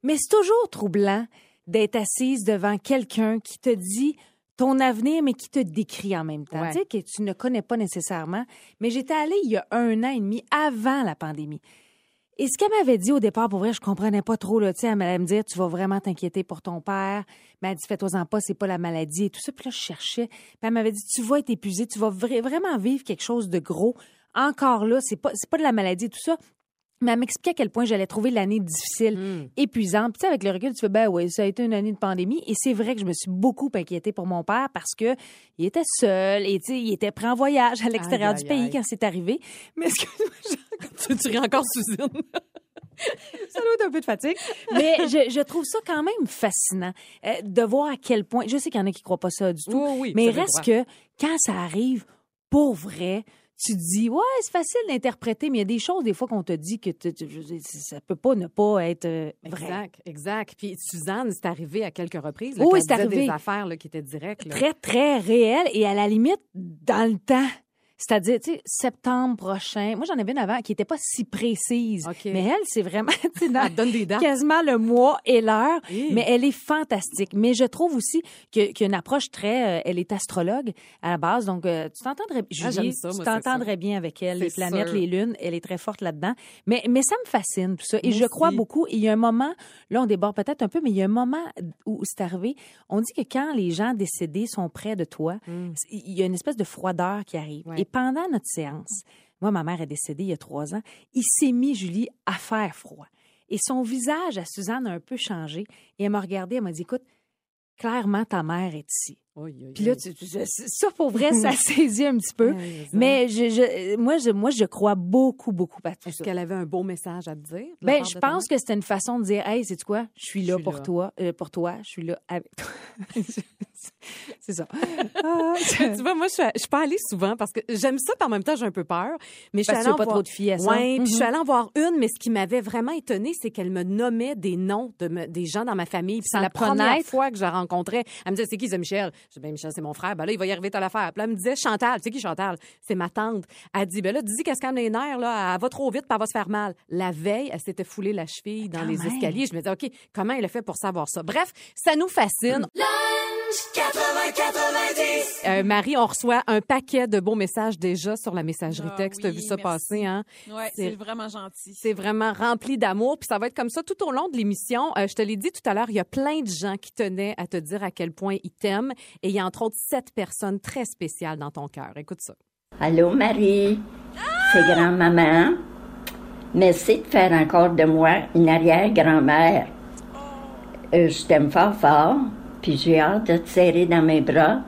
mais c'est toujours troublant. d'être assise devant quelqu'un qui te dit ton avenir, mais qui te décrit en même temps, Ouais. tu sais, que tu ne connais pas nécessairement. Mais j'étais allée il y a un an et demi avant la pandémie. Et ce qu'elle m'avait dit au départ, pour vrai, je comprenais pas trop, là, tu sais, elle m'allait me dire, tu vas vraiment t'inquiéter pour ton père. Mais elle dit, fais-toi-en pas, c'est pas la maladie et tout ça. Puis là, je cherchais. Puis elle m'avait dit, tu vas être épuisé, tu vas vra- vraiment vivre quelque chose de gros. Encore là, c'est pas, c'est pas de la maladie et tout ça. Mais elle m'expliquait à quel point j'allais trouver l'année difficile, épuisante. Puis tu sais, avec le recul, tu fais, ben oui, ça a été une année de pandémie. Et c'est vrai que je me suis beaucoup inquiétée pour mon père parce que il était seul et tu sais, il était pris en voyage à l'extérieur du aïe, pays aïe. quand c'est arrivé. Mais excuse-moi, Tu, tu ris encore, Suzanne. ça doit être un peu de fatigue. Mais je, je trouve ça quand même fascinant euh, de voir à quel point. Je sais qu'il y en a qui croient pas ça du tout. Oui, oui, mais reste que quand ça arrive, pour vrai, tu te dis, ouais, c'est facile d'interpréter, mais il y a des choses, des fois, qu'on te dit que tu- tu- ça peut pas ne pas être euh, vrai. Exact, exact. Puis Suzanne, c'est arrivé à quelques reprises. Oui, Oui, c'est arrivé. des affaires là, qui étaient directes. là. Très, très réel et à la limite, dans le temps. C'est-à-dire, tu sais, septembre prochain. Moi, j'en avais une avant qui n'était pas si précise. Mais elle, c'est vraiment, tu donne des dates. quasiment le mois et l'heure. Mais elle est fantastique. Mais je trouve aussi qu'il y a une approche très. euh, elle est astrologue à la base. Donc, euh, tu t'entendrais. Julie, Ah, j'aime ça, tu t'entendrais bien avec elle. Les planètes, sûr. les lunes, elle est très forte là-dedans. Mais, mais ça me fascine, tout ça. Et Moi je crois beaucoup. Et il y a un moment, là, on déborde peut-être un peu, mais il y a un moment où c'est arrivé. On dit que quand les gens décédés sont près de toi, c'est- il y a une espèce de froideur qui arrive. Ouais. Et pendant notre séance, moi, ma mère est décédée il y a trois ans, il s'est mis, Julie, à faire froid. Et son visage à Suzanne a un peu changé. Et elle m'a regardée, elle m'a dit, écoute, clairement, ta mère est ici. Puis là, tu, je- ça, pour vrai, ça saisit un petit peu. Ça. Mais je, je- moi, je, moi, je crois beaucoup, beaucoup à tout Est-ce ça. qu'elle avait un beau message à te dire? Ben, je pense que c'était une façon de dire, hey, c'est quoi? Je suis Je là suis pour là. toi, euh, pour toi, je suis là avec toi. c'est ça. tu vois, moi, je suis, je suis pas allée souvent parce que j'aime ça, puis en même temps, j'ai un peu peur. Mais je suis allée en pas voir... trop de filles à ça. Ouais, puis je suis Mhm. allée en voir une, mais ce qui m'avait vraiment étonnée, c'est qu'elle me nommait des noms de me- des gens dans ma famille. Puis c'est la première fois que je la rencontrais. Elle me disait, c'est qui, c'est Michel? Je dis, ben, Michel, c'est mon frère. Ben là, il va y arriver, t'as l'affaire. Puis là, elle me disait, Chantal. Tu sais qui, Chantal? C'est ma tante. Elle dit, ben là, dis qu'elle se calme les nerfs, là. Elle va trop vite, puis elle va se faire mal. La veille, elle s'était foulée la cheville dans Quand les même. escaliers. Je me disais, OK, comment elle a fait pour savoir ça? Bref, ça nous fascine. Euh, Marie, on reçoit un paquet de beaux messages déjà sur la messagerie Ah texte. T'as oui, vu ça merci. passer, hein? Ouais, C'est- c'est vraiment gentil. C'est vraiment rempli d'amour, puis ça va être comme ça tout au long de l'émission. Euh, je te l'ai dit tout à l'heure, il y a plein de gens qui tenaient à te dire à quel point ils t'aiment, et il y a entre autres sept personnes très spéciales dans ton cœur. Écoute ça. Allô Marie, c'est grand-maman. Merci de faire encore de moi une arrière-grand-mère. Euh, je t'aime fort fort, puis j'ai hâte de te serrer dans mes bras,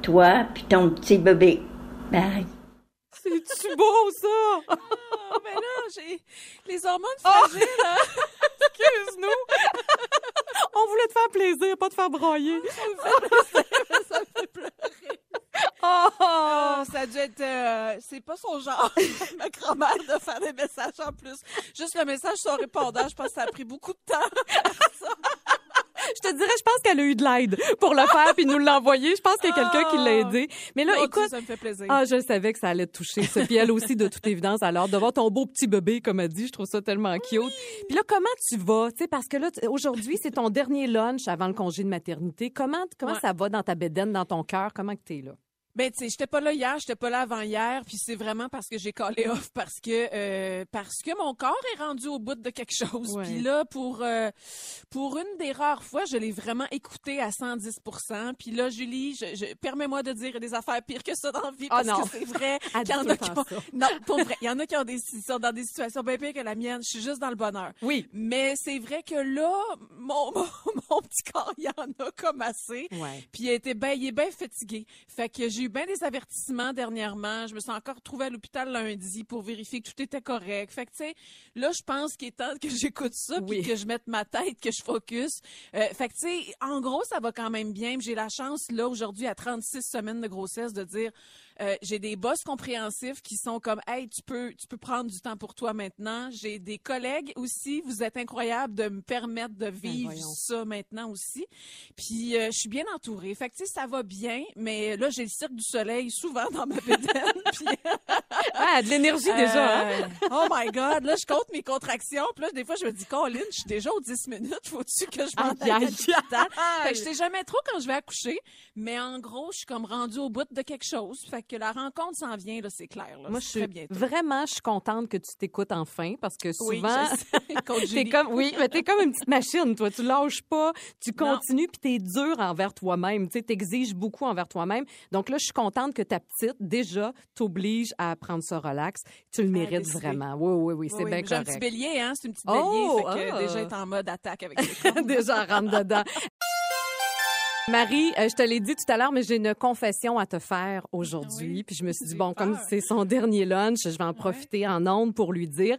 toi puis ton petit bébé. Bye. C'est-tu beau, ça? Oh, mais là, j'ai les hormones fragiles. hein. Excuse-nous! On voulait te faire plaisir, pas te faire broyer. ça me fait pleurer. Oh! Oh, ça a dû être. euh, c'est pas son genre, ma grand-mère, de faire des messages en plus. Juste le message sur répondant, je pense que ça a pris beaucoup de temps. Je te dirais, je pense qu'elle a eu de l'aide pour le faire puis nous l'envoyer. Je pense qu'il y a quelqu'un qui l'a aidé. Mais là, écoute, ça me fait plaisir. Ah, je savais que ça allait te toucher, ça. Puis elle aussi, de toute évidence, alors, de voir ton beau petit bébé, comme elle dit, je trouve ça tellement cute. Puis là, comment tu vas? Tu sais, parce que là, aujourd'hui, c'est ton dernier lunch avant le congé de maternité. Comment, comment Ouais. ça va dans ta bédaine, dans ton cœur? Comment que t'es là? Ben, tu sais, j'étais pas là hier, j'étais pas là avant hier, puis c'est vraiment parce que j'ai callé off, parce que euh, parce que mon corps est rendu au bout de quelque chose. Puis là, pour euh, pour une des rares fois, je l'ai vraiment écouté à 110 Puis là, Julie, je, je- permets-moi de dire des affaires pires que ça dans la vie, Ah parce non. que c'est vrai qu'il y en a qui ont... Non, pour vrai, il y en a qui ont des, sont dans des situations bien pires que la mienne. Je suis juste dans le bonheur. Oui. Mais c'est vrai que là, mon, mon, mon petit corps, il y en a comme assez. Ouais. Puis il, été ben, il est bien fatigué. Fait que j'ai eu bien des avertissements dernièrement. Je me suis encore retrouvée à l'hôpital lundi pour vérifier que tout était correct. Fait que, tu sais, là, je pense qu'il est temps que j'écoute ça puis que je mette ma tête, que je focus. Euh, fait que, tu sais, en gros, ça va quand même bien. J'ai la chance, là, aujourd'hui, à 36 semaines de grossesse, de dire Euh, j'ai des boss compréhensifs qui sont comme hey tu peux tu peux prendre du temps pour toi maintenant. J'ai des collègues aussi, vous êtes incroyables de me permettre de vivre ça maintenant aussi. Puis euh, je suis bien entourée. Fait que tu sais ça va bien, mais là j'ai le cirque du soleil souvent dans ma bédaine. puis... ah, de l'énergie déjà. Hein? Euh, oh my god, là je compte mes contractions. Puis là des fois je me dis Colin, je suis déjà aux 10 minutes, faut-tu que je m'en aille Fait que je sais jamais trop quand je vais accoucher, mais en gros, je suis comme rendue au bout de quelque chose. Fait que la rencontre s'en vient, là, c'est clair. Là, Moi, je suis bientôt. vraiment, je suis contente que tu t'écoutes enfin parce que Oui, souvent. Contre t'es comme, oui, mais t'es comme une petite machine, toi. Tu lâches pas, tu continues puis t'es dur envers toi-même. Tu t'exiges beaucoup envers toi-même. Donc là, je suis contente que ta petite, déjà, t'oblige à prendre ça relax. Tu le mérites vraiment. Oui, oui, oui, c'est Oui, bien mais J'ai un correct. petit bélier, hein? C'est une petite Oh, bélier. Fait que déjà, elle est en mode attaque avec les. Déjà, rentre dedans. Marie, euh, je te l'ai dit tout à l'heure, mais j'ai une confession à te faire aujourd'hui. Puis je me suis dit, bon, comme c'est son dernier lunch, je vais en profiter en ondes pour lui dire.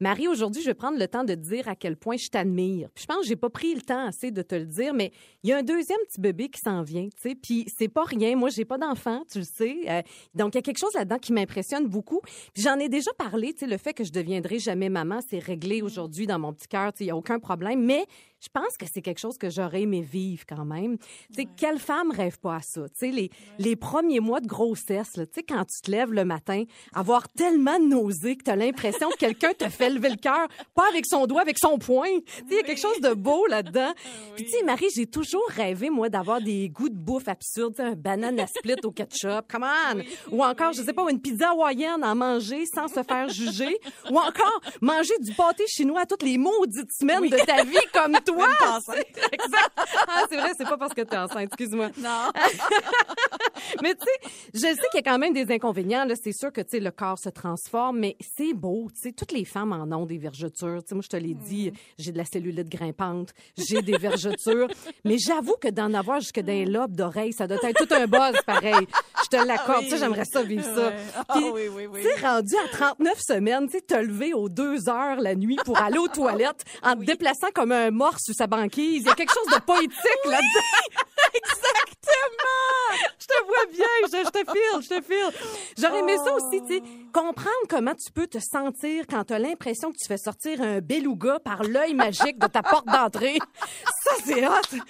Marie, aujourd'hui, je vais prendre le temps de te dire à quel point je t'admire. Puis je pense que j'ai pas pris le temps assez de te le dire, mais il y a un deuxième petit bébé qui s'en vient, tu sais. Puis c'est pas rien. Moi, j'ai pas d'enfant, tu le sais. Euh, donc il y a quelque chose là-dedans qui m'impressionne beaucoup. Puis j'en ai déjà parlé, tu sais, le fait que je deviendrai jamais maman, c'est réglé aujourd'hui dans mon petit cœur, tu sais, il y a aucun problème. Mais je pense que c'est quelque chose que j'aurais aimé vivre quand même. Tu sais, quelle femme rêve pas à ça? Tu sais, les, les premiers mois de grossesse, là, tu sais, quand tu te lèves le matin, avoir tellement de nausées que tu as l'impression que quelqu'un te fait lever le cœur, pas avec son doigt, avec son poing. Tu sais, il y a quelque chose de beau là-dedans. Puis tu sais, Marie, j'ai toujours rêvé, moi, d'avoir des goûts de bouffe absurdes, un banane à split au ketchup, come on! Ou encore, je sais pas, une pizza hawaïenne à manger sans se faire juger. Ou encore, manger du pâté chinois toutes les maudites semaines de ta vie comme toi. Ah, c'est vrai, c'est pas parce que t'es enceinte, excuse-moi. Non. mais tu sais, je sais qu'il y a quand même des inconvénients. Là, c'est sûr que tu sais le corps se transforme, mais c'est beau. Tu sais, toutes les femmes en ont des vergetures. Tu sais, moi je te l'ai dit, j'ai de la cellulite grimpante, j'ai des vergetures, mais j'avoue que d'en avoir jusque dans les lobes d'oreilles, ça doit être tout un buzz pareil. Je te l'accorde. Tu sais, j'aimerais ça vivre ça. Ah oui, oui, oui. Tu sais, rendu à 39 semaines, tu sais, te lever aux deux heures la nuit pour aller aux toilettes en te déplaçant comme un mort sur sa banquise. Il y a quelque chose de poétique là-dedans. Exactement! Je te vois bien, je, je te file, je te file. J'aurais aimé ça aussi, tu sais, comprendre comment tu peux te sentir quand tu as l'impression que tu fais sortir un beluga par l'œil magique de ta porte d'entrée. Ça, c'est hot!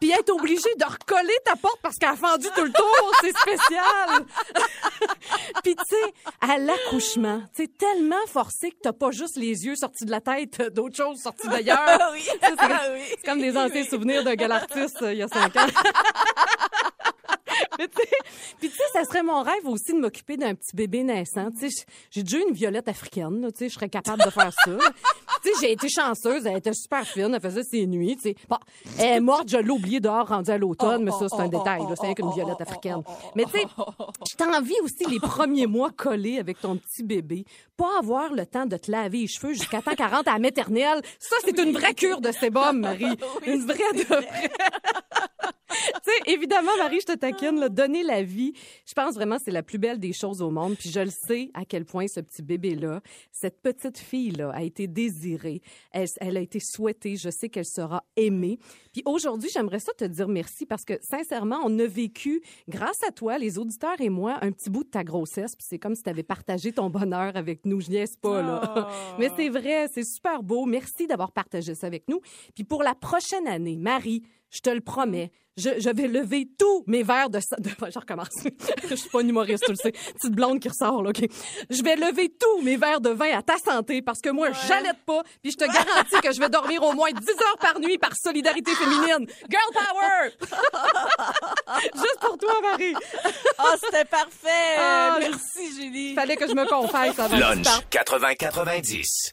Puis être obligé de recoller ta porte parce qu'elle a fendu tout le tour, c'est spécial! Puis tu sais, à l'accouchement, sais, tellement forcé que t'as pas juste les yeux sortis de la tête, t'as d'autres choses sorties d'ailleurs. Oui. C'est comme, oui. c'est comme des anciens souvenirs d'un gars artiste euh, il y a cinq ans. Mais tu sais, puis tu sais, ça serait mon rêve aussi de m'occuper d'un petit bébé naissant. Tu sais, j'ai déjà une violette africaine, là, tu sais, je serais capable de faire ça. tu sais, j'ai été chanceuse, elle était super fine, elle faisait ses nuits, tu sais. Bon, elle est morte, je l'ai oubliée dehors, rendue à l'automne, mais ça, c'est un détail, c'est rien qu'une violette africaine. Mais tu sais, je t'envie aussi les premiers mois collés avec ton petit bébé, pas avoir le temps de te laver les cheveux jusqu'à temps 40 à la maternelle. Ça, c'est une vraie cure de sébum, Marie. Une vraie de vraie. tu sais, évidemment, Marie, je te taquine, là, donner la vie, je pense vraiment que c'est la plus belle des choses au monde. Puis je le sais à quel point ce petit bébé-là, cette petite fille-là, a été désirée. Elle, elle a été souhaitée. Je sais qu'elle sera aimée. Puis aujourd'hui, j'aimerais ça te dire merci parce que, sincèrement, on a vécu, grâce à toi, les auditeurs et moi, un petit bout de ta grossesse. Puis c'est comme si tu avais partagé ton bonheur avec nous. Je niaise pas, là. Mais c'est vrai, c'est super beau. Merci d'avoir partagé ça avec nous. Puis pour la prochaine année, Marie, je te le promets, je, je vais lever tous mes verres de... de je recommence. je suis pas une humoriste, tu le sais. Petite blonde qui ressort, là, OK? Je vais lever tous mes verres de vin à ta santé parce que moi, j'allaite pas. Puis je te garantis que je vais dormir au moins 10 heures par nuit par solidarité féminine. Girl power! Juste pour toi, Marie. Ah, c'était parfait. Ah, Merci, Julie. Fallait que je me confesse avant Lunch partes. 80-90.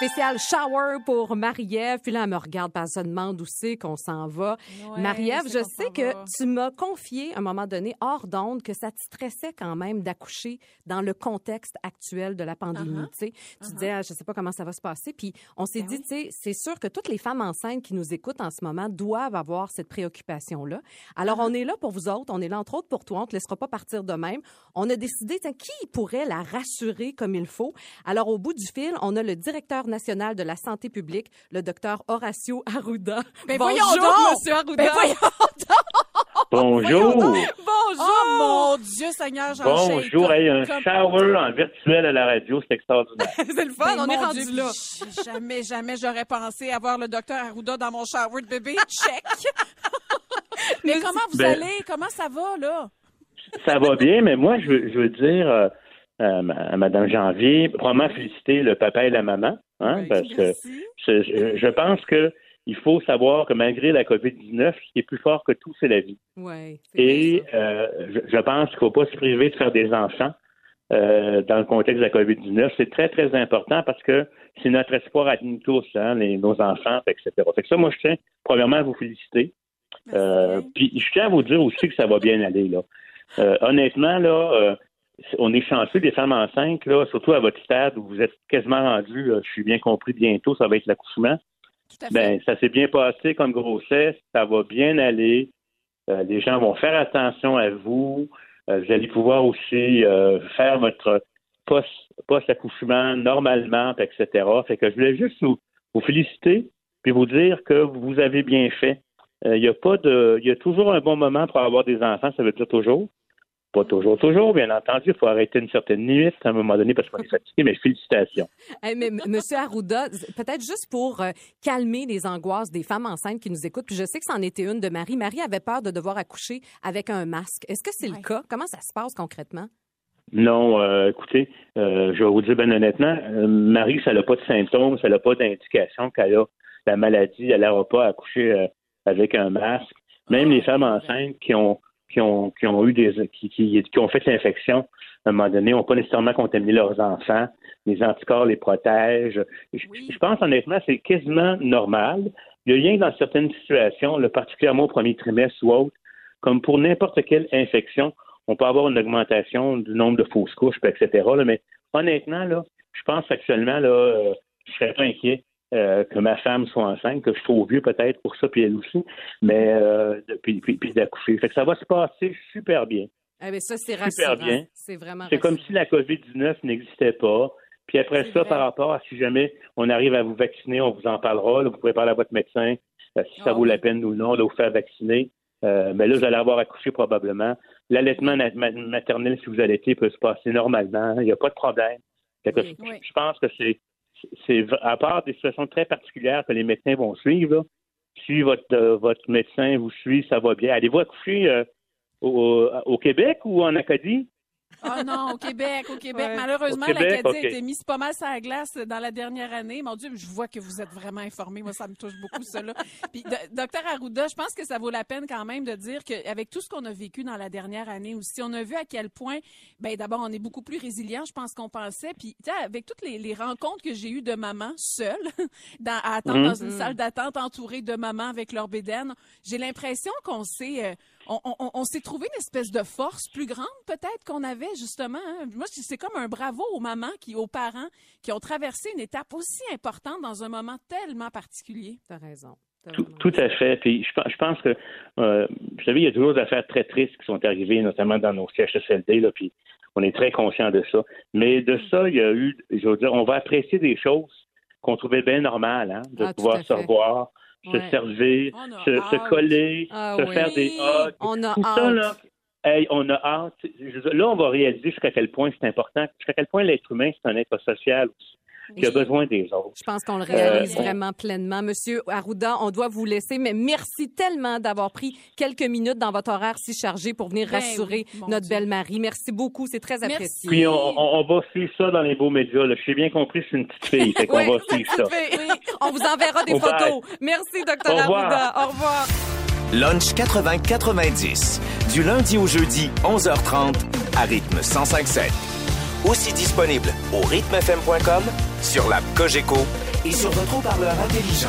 Spécial shower pour Marie-Ève. Puis là, elle me regarde, parce elle se demande où c'est qu'on s'en va. Ouais, Marie-Ève, je sais que va. tu m'as confié à un moment donné, hors d'onde, que ça te stressait quand même d'accoucher dans le contexte actuel de la pandémie. Uh-huh. tu sais. Tu disais, ah, je sais pas comment ça va se passer. Puis on s'est Ben dit, tu sais, c'est sûr que toutes les femmes enceintes qui nous écoutent en ce moment doivent avoir cette préoccupation-là. Alors, Uh-huh. on est là pour vous autres. On est là, entre autres, pour toi. On te laissera pas partir de même. On a décidé, qui pourrait la rassurer comme il faut? Alors, au bout du fil, on a le directeur national de la santé publique, le docteur Horacio Arruda. Ben Bonjour, voyons donc! Monsieur Arruda. Ben voyons Bonjour. Bonjour! Oh mon Dieu, Seigneur, j'en Bonjour. Hey, un Comme- shower en virtuel à la radio, c'est extraordinaire. c'est le fun, Ben, on est rendu Dieu, là. Jamais, jamais j'aurais pensé avoir le docteur Arruda dans mon shower de bébé. Check! Mais comment vous Ben- allez? Comment ça va, là? Ça va bien, mais moi, je veux, je veux dire euh, euh, à Mme Janvier, vraiment féliciter le papa et la maman, hein, parce que je, je pense que il faut savoir que malgré la COVID-19, ce qui est plus fort que tout, c'est la vie. Ouais. Et euh, je, je pense qu'il ne faut pas se priver de faire des enfants euh, dans le contexte de la COVID-19. C'est très, très important parce que c'est notre espoir à nous tous, hein, les- nos enfants, etc. Fait que ça, moi, je tiens premièrement à vous féliciter. Euh, puis je tiens à vous dire aussi que ça va bien aller. Là. Euh, honnêtement, là, euh, on est chanceux des femmes enceintes, là, surtout à votre stade où vous êtes quasiment rendu, je suis bien compris, bientôt, ça va être l'accouchement. Ben, ça s'est bien passé comme grossesse, ça va bien aller. Euh, les gens vont faire attention à vous. Euh, vous allez pouvoir aussi euh, faire votre post, post-accouchement normalement, etc. Fait que je voulais juste vous, vous féliciter puis vous dire que vous avez bien fait. Il y a pas de, il y a toujours un bon moment pour avoir des enfants. Ça veut dire toujours. Pas toujours, toujours, bien entendu. Il faut arrêter une certaine limite à un moment donné parce qu'on est fatigué, mais félicitations. Hey, mais M- Monsieur Arruda, peut-être juste pour euh, calmer les angoisses des femmes enceintes qui nous écoutent, puis je sais que c'en était une de Marie. Marie avait peur de devoir accoucher avec un masque. Est-ce que c'est le cas? Comment ça se passe concrètement? Non, euh, écoutez, euh, je vais vous dire bien honnêtement, euh, Marie, ça n'a pas de symptômes, ça n'a pas d'indication qu'elle a la maladie, elle n'aura pas accouché euh, avec un masque. Même les femmes enceintes qui ont qui ont qui ont eu des qui, qui, qui ont fait l'infection à un moment donné n'ont pas nécessairement contaminé leurs enfants. Les anticorps les protègent. Je, je pense honnêtement, c'est quasiment normal. Il y a rien que dans certaines situations, là, particulièrement au premier trimestre ou autre, comme pour n'importe quelle infection, on peut avoir une augmentation du nombre de fausses couches, etc. là, mais honnêtement, là, je pense actuellement, là, euh, je serais pas inquiet euh, que ma femme soit enceinte, que je suis trop vieux peut-être pour ça, puis elle aussi, mais euh, de- puis, puis, puis d'accoucher. Fait que ça va se passer super bien. Eh bien, ça, c'est Super rassurant. bien. C'est vraiment C'est comme si la COVID-19 n'existait pas. Puis après ça, par rapport à si jamais on arrive à vous vacciner, on vous en parlera. Là, vous pouvez parler à votre médecin euh, si ça vaut la peine ou non de vous faire vacciner. Euh, mais là, vous allez avoir accouché probablement. L'allaitement maternel, si vous allaitez, peut se passer normalement. Il n'y a pas de problème. Je pense que c'est, c'est à part des situations très particulières que les médecins vont suivre. là, si votre, euh, votre médecin vous suit, ça va bien. Allez-vous accoucher euh, au, au Québec ou en Acadie? Ah non, au Québec, au Québec. Ouais. Malheureusement, Au Québec, l'Acadie ok. a été mise pas mal sur la glace dans la dernière année. Mon Dieu, je vois que vous êtes vraiment informé. Moi, ça me touche beaucoup, cela. Puis, do- docteur Arruda, je pense que ça vaut la peine quand même de dire qu'avec tout ce qu'on a vécu dans la dernière année aussi, on a vu à quel point, ben d'abord, on est beaucoup plus résilient, je pense qu'on pensait. Puis, tu sais, avec toutes les, les rencontres que j'ai eues de mamans seules, dans, à attendre Mhm. dans une salle d'attente entourée de mamans avec leur bédaine, j'ai l'impression qu'on s'est... euh, on, on- on s'est trouvé une espèce de force plus grande peut-être qu'on avait justement. hein. Moi, c'est comme un bravo aux mamans, qui, aux parents qui ont traversé une étape aussi importante dans un moment tellement particulier. T'as raison. Tout, tout à fait. Puis je, pense- je pense que, euh, vous savez, il y a toujours des affaires très tristes qui sont arrivées, notamment dans nos CHSLD, là, puis on est très conscient de ça. Mais de ça, il y a eu, je veux dire, on va apprécier des choses qu'on trouvait bien normales, hein, de Ah, pouvoir se revoir, Ouais. se servir, se, coller, Ah se oui. faire des hugs. On a tout ça, hâte. là, hey, on a hâte. Là, on va réaliser jusqu'à quel point c'est important, jusqu'à quel point l'être humain, c'est un être social aussi, qui a besoin des autres. Je pense qu'on le réalise Euh, vraiment pleinement. Monsieur Arruda, on doit vous laisser, mais merci tellement d'avoir pris quelques minutes dans votre horaire si chargé pour venir Ben rassurer oui, notre Dieu. belle Marie. Merci beaucoup, c'est très apprécié. Puis on, on- on va suivre ça dans les beaux médias. Je suis bien compris, suis une petite fille. Fait qu'on Oui, va c'est suivre ça. Oui, On vous enverra des bye. photos. Merci, docteur Au revoir. Arruda. Au revoir. Lunch 80-90. Du lundi au jeudi, 11h30, à rythme 105.7. Aussi disponible au rythmefm.com, sur l'app Cogeco et sur votre haut-parleur intelligent.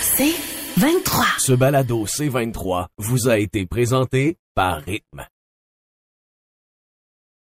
C'est 23. Ce balado C23 vous a été présenté par Rythme.